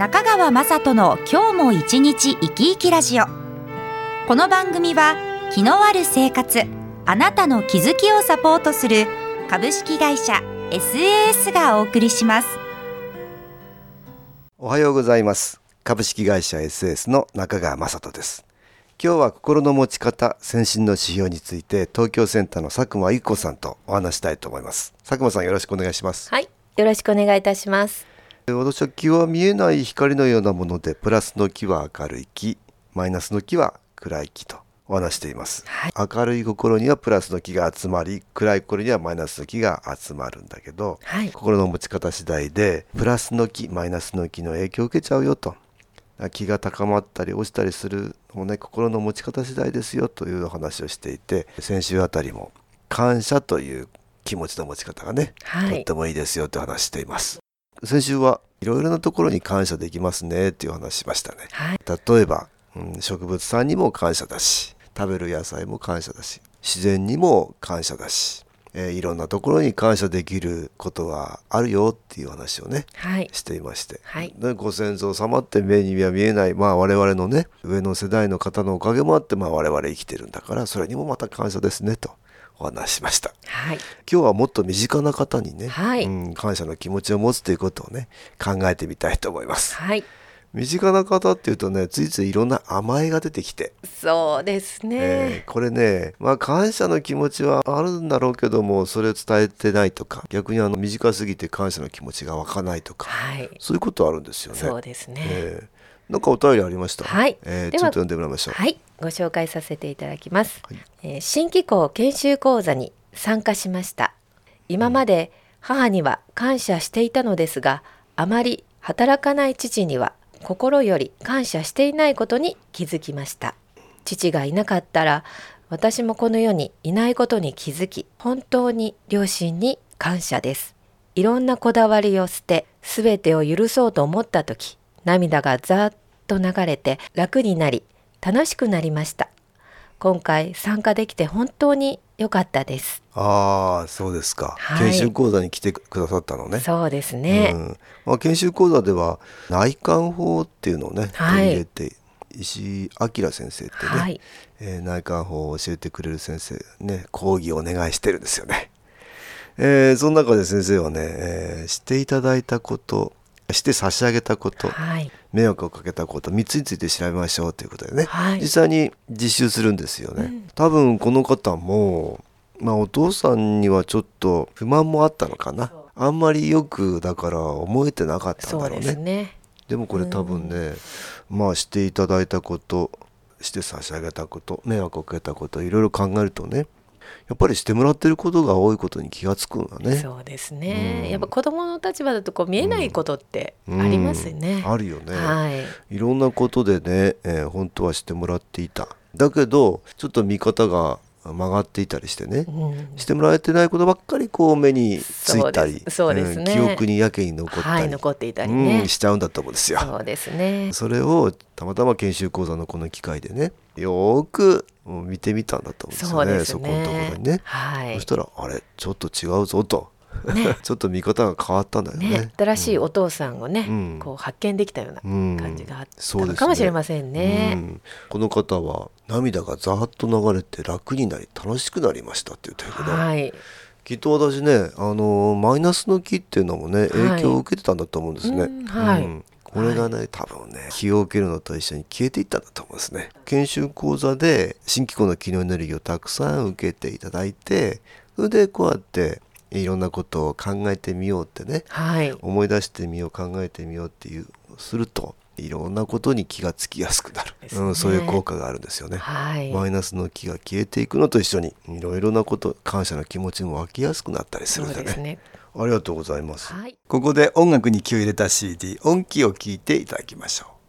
中川雅人の今日も一日生き生きラジオ。この番組は気のある生活あなたの気づきをサポートする株式会社 SAS がお送りします。おはようございます。株式会社 SAS の中川雅人です。今日は心の持ち方先進の指標について東京センターの佐久間由子さんとお話したいと思います。佐久間さんよろしくお願いします。はい、よろしくお願いいたします。私は気は見えない光のようなものでプラスの気は明るい気マイナスの気は暗い気とお話しています、はい。明るい心にはプラスの気が集まり暗い心にはマイナスの気が集まるんだけど、はい。心の持ち方次第でプラスの気マイナスの気の影響を受けちゃうよと。気が高まったり落ちたりするのもね心の持ち方次第ですよというお話をしていて先週あたりも感謝という気持ちの持ち方がね、はい。とってもいいですよと話しています先週はいろいろなところに感謝できますねっていう話しましたね。はい、例えば、うん、植物さんにも感謝だし食べる野菜も感謝だし自然にも感謝だし、えーいろんなところに感謝できることはあるよっていう話をねはい、していまして、はい。でご先祖様って目には見えない、まあ、我々のね上の世代の方のおかげもあって、まあ、我々生きてるんだからそれにもまた感謝ですねとお話ししました。はい、今日はもっと身近な方にね、はい。うん、感謝の気持ちを持つということをね考えてみたいと思います。はい、身近な方っていうとねついついいろんな甘えが出てきて、そうですね。えーこれねまあ感謝の気持ちはあるんだろうけどもそれを伝えてないとか逆にあの短すぎて感謝の気持ちが湧かないとかはい、そういうことあるんですよね。そうですね。えーなんかお便りありました。はいえーちょっと読んでもらいましょう。はい、ご紹介させていただきます。はいえー新機構研修講座に参加しました。今まで母には感謝していたのですが、あまり働かない父には心より感謝していないことに気づきました。父がいなかったら私もこの世にいないことに気づき、本当に両親に感謝です。いろんなこだわりを捨て、すべてを許そうと思った時、涙がざーっと流れて楽になり、楽しくなりました。今回参加できて本当に良かったです。ああそうですか、はい研修講座に来てくださったのね。そうですね。うんまあ、研修講座では内観法っていうのをね、はい取り入れて石井明先生ってね、はいえー内観法を教えてくれる先生ね講義をお願いしてるんですよね。えーその中で先生はね、えーしていただいたことして差し上げたこと、はい。迷惑をかけたこと3つについて調べましょうということでね、はい。実際に実習するんですよね、多分この方もまあお父さんにはちょっと不満もあったのかな。あんまりよくだから思えてなかったんだろうね。すね。でもこれ多分ね、まあしていただいたことして差し上げたこと迷惑をかけたこといろいろ考えるとねやっぱりしてもらってることが多いことに気がつくんだね。そうですね、うんやっぱ子供の立場だとこう見えないことってありますよね。うんあるよね。はい。いろんなことでね、えー本当はしてもらっていただけどちょっと見方が曲がっていたりしてね、うんしてもらえてないことばっかりこう目についたりそうですそうん記憶にやけに残ったり、はい、残っていたりね。うん、しちゃうんだと思うんですよ。そうですね。それをたまたま研修講座のこの機会でねよーくうん見てみたんだと思うんですよねね。このところにね。はいそし。たらあれちょっと違うぞと、ね。ちょっと見方が変わったんだよね。ね、新しいお父さんをね、うん。こう発見できたようなうん。感じがあっそうですね。たのかもしれませんね。うん。この方は涙がざーっと流れて楽になり楽しくなりましたって言ってるけど、はい。きっと私ねあのマイナスの気っていうのもねはい。影響を受けてたんだと思うんですね。うんはい。うん。これがね、多分ね気を受けるのと一緒に消えていったんだと思うんですね。研修講座で新機構の機能エネルギーをたくさん受けていただいてそれでこうやっていろんなことを考えてみようってねはい。思い出してみよう考えてみようっていうするといろんなことに気がつきやすくなる、ねうん、そういう効果があるんですよね。はい。マイナスの気が消えていくのと一緒にいろいろなこと感謝の気持ちも湧きやすくなったりすそるんでねね。ありがとうございます、はい。ここで音楽に気を入れた CD 音気を聞いていただきましょう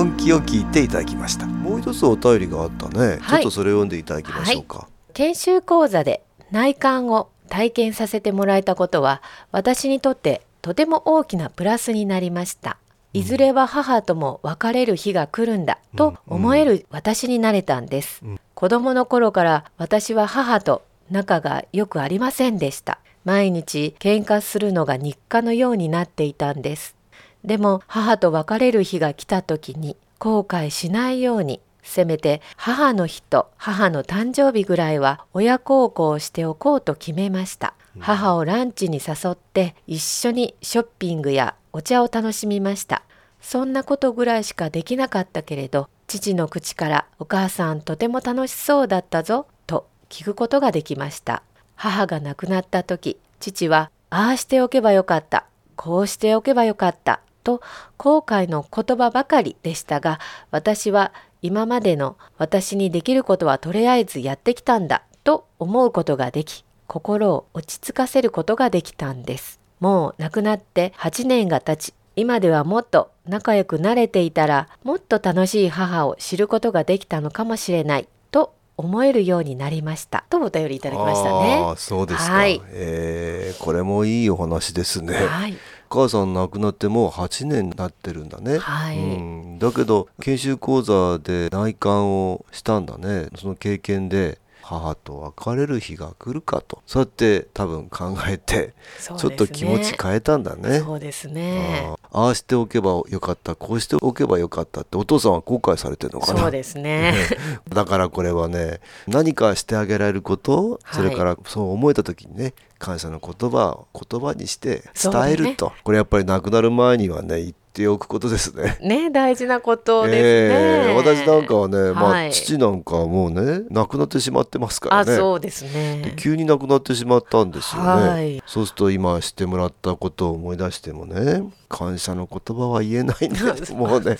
音気を聞いていただきました。もう一つお便りがあったね、はい。ちょっとそれを読んでいただきましょうか、研修講座で内観を体験させてもらえたことは私にとってとても大きなプラスになりました。いずれは母とも別れる日が来るんだと思える私になれたんです、うん。子供の頃から私は母と仲が良くありませんでした。毎日喧嘩するのが日課のようになっていたんですでも母と別れる日が来た時に後悔しないようにせめて母の日と母の誕生日ぐらいは親孝行をしておこうと決めました。母をランチに誘って一緒にショッピングやお茶を楽しみました。そんなことぐらいしかできなかったけれど父の口から「お母さんとても楽しそうだったぞ」と聞くことができました。母が亡くなった時父は「ああしておけばよかったこうしておけばよかった」と後悔の言葉ばかりでしたが私は今までの私にできることはとりあえずやってきたんだと思うことができ心を落ち着かせることができたんです。もう亡くなって8年が経ち今ではもっと仲良くなれていたらもっと楽しい母を知ることができたのかもしれないと思えるようになりました。とお便りいただきましたあね。あそうですか、はい。えーこれもいいお話ですね、はい。お母さん亡くなってもう8年になってるんだね、はい。うん、だけど研修講座で内観をしたんだね。その経験で母と別れる日が来るかと。そうやって多分考えてそうちょっと気持ち変えたんだね。そうですね。ああしておけばよかった。こうしておけばよかったってお父さんは後悔されてるのかな。そうですね。だからこれはね何かしてあげられること、はい。それからそう思えた時にね感謝の言葉を言葉にして伝えると、これやっぱり亡くなる前にはね言っておくことですね。ね大事なことですね、ええ私なんかはね、まあ、はい父なんかはもうね亡くなってしまってますからね。あそうですでね急に亡くなってしまったんですよね、はい。そうすると今してもらったことを思い出してもね感謝の言葉は言えない んですもうね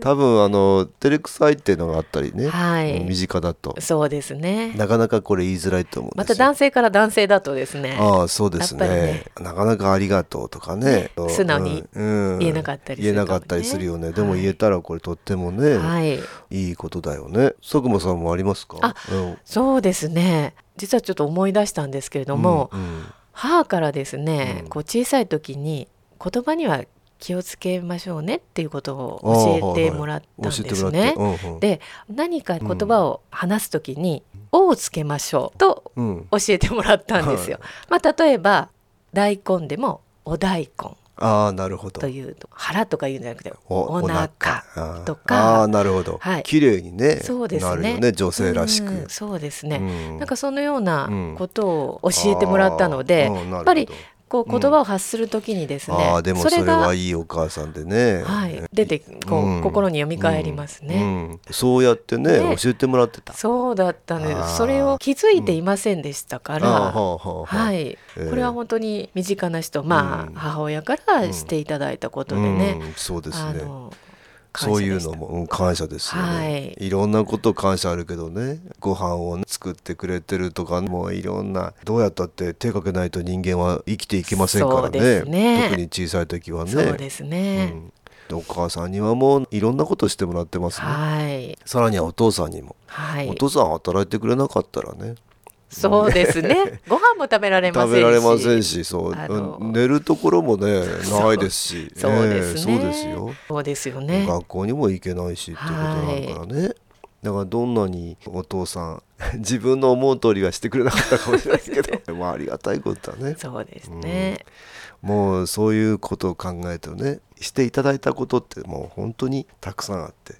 多分あの照れくさいっていうのがあったりね、はい。身近だと。そうですね。なかなかこれ言いづらいと思うんですよ。また男性から男性だとですね。ああそうですね。ね。なかなかありがとうとかね。ね素直に言えなかったりす言えるかもね。なかったりするよね。でもはい言えたらこれとってもね、はい。い、いことだよね。佐久間さんもありますか？あうん。そうですね。実はちょっと思い出したんですけれども、うんうん。母からですね、うん。こう小さい時に言葉には気をつけましょうねっていうことを教えてもらったんですね。てもらって、うんうん。で何か言葉を話す時に「お」をつけましょうとうん、教えてもらったんですよ。まあ、例えば大根でも「お大根ああなるほ」ど。というと腹とか言うんじゃなくて「おお腹とか。あーなるほど、はい。綺麗にねそうですね。なるよね女性らしく、うんそうですね、うん。なんかそのようなうん。ことを教えてもらったので、やっぱりこう言葉を発するときにですね、ああでもそれがはいいお母さんでね、はい、出てこう、うん。心に蘇りますね。うん。そうやってねね。教えてもらってた。そうだったんであー。す。それを気づいていませんでしたから、はい、ええ。これは本当に身近な人、まあ、うん。母親からしていただいたことでね、うん。そうですねそういうのも、うん、感謝ですよね、はい。い、ろんなこと感謝あるけどね。ご飯をね作ってくれてるとかもういろんなどうやったって手かけないと人間は生きていけませんからね。ね。特に小さい時はね。そうですね。うん。でお母さんにはもういろんなことしてもらってますね、はい、さらにはお父さんにも、はい。お、父さん働いてくれなかったらねそうですね。ご飯も食べられませんし、食べられませんしそう。寝るところもねないですし。そうですね。ええそうですよ。そうですよね。学校にも行けないしっていうことになるからね、だからどんなにお父さん 自分の思う通りはしてくれなかったかもしれないですけど。まあありがたいことだね。そうですね。もうそういうことを考えてねしていただいたことってもう本当にたくさんあって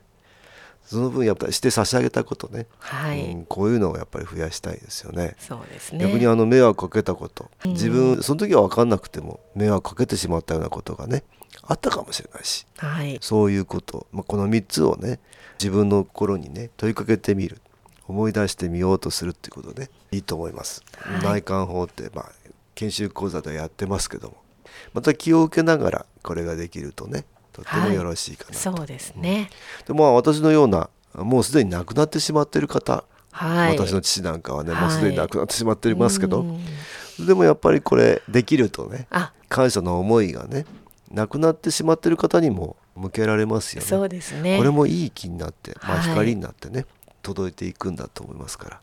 その分やっぱりして差し上げたことね、はい、うんこういうのをやっぱり増やしたいですよね。そうですね。逆にあの迷惑かけたこと、うん。自分その時は分かんなくても迷惑かけてしまったようなことがねあったかもしれないし。はい、そういうこと、まあ、この3つをね自分の心にね問いかけてみる。思い出してみようとするっていうことでいいと思います、はい。内観法って、まあ、研修講座ではやってますけども。また気を受けながらこれができるとねとってもよろしいかなと、そうですね。でまあ私のようなもうすでに亡くなってしまっている方、はい。私の父なんかはね、はい。もうすでに亡くなってしまっていますけど、うん。でもやっぱりこれできるとねあ、感謝の思いがね亡くなってしまっている方にも向けられますよね。そうですね。これもいい気になって、まあ、はい。光になってね、届いていくんだと思いますから、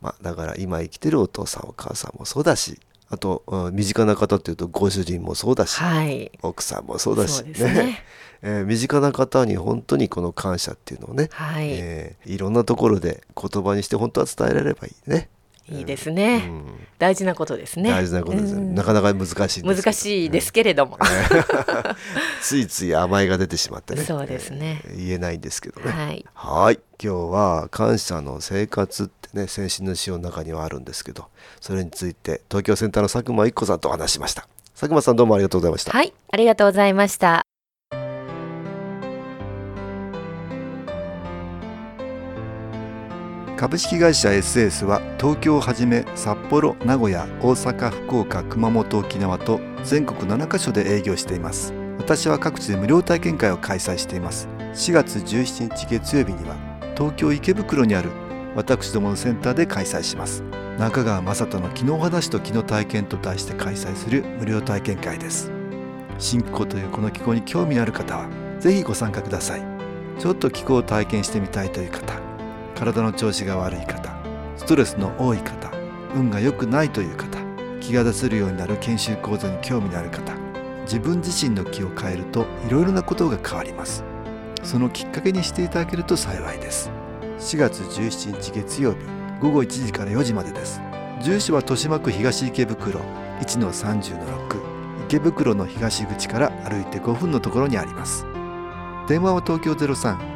まあ、だから今生きてるお父さんお母さんもそうだしあと、うん身近な方っていうとご主人もそうだし、はい。奥さんもそうだしね。えー身近な方に本当にこの感謝っていうのをね、はい、えーいろんなところで言葉にして本当は伝えられればいいね。いいですね、うん。大事なことですね。大事なことですよ、うん。なかなか難しい難しいですけれども、ついつい甘えが出てしまってね。そうですね。えー。言えないんですけどね。はい。はい。今日は感謝の生活ってね先進の詩の中にはあるんですけどそれについて東京センターの佐久間一子さんとお話ししました。佐久間さんどうもありがとうございました、はい。ありがとうございました株式会社 SS は東京をはじめ札幌名古屋大阪福岡熊本沖縄と全国7カ所で営業しています。私は各地で無料体験会を開催しています。4月17日月曜日には東京池袋にある私どものセンターで開催します。中川雅人の「昨日話と昨日体験」と題して開催する無料体験会です。新気候というこの気候に興味のある方はぜひご参加ください。ちょっと気候を体験してみたいという方体の調子が悪い方ストレスの多い方運が良くないという方気が出せるようになる研修講座に興味のある方自分自身の気を変えるといろいろなことが変わります。そのきっかけにしていただけると幸いです。4月17日月曜日午後1時から4時までです。住所は豊島区東池袋1-30-6池袋の東口から歩いて5分のところにあります。電話は東京03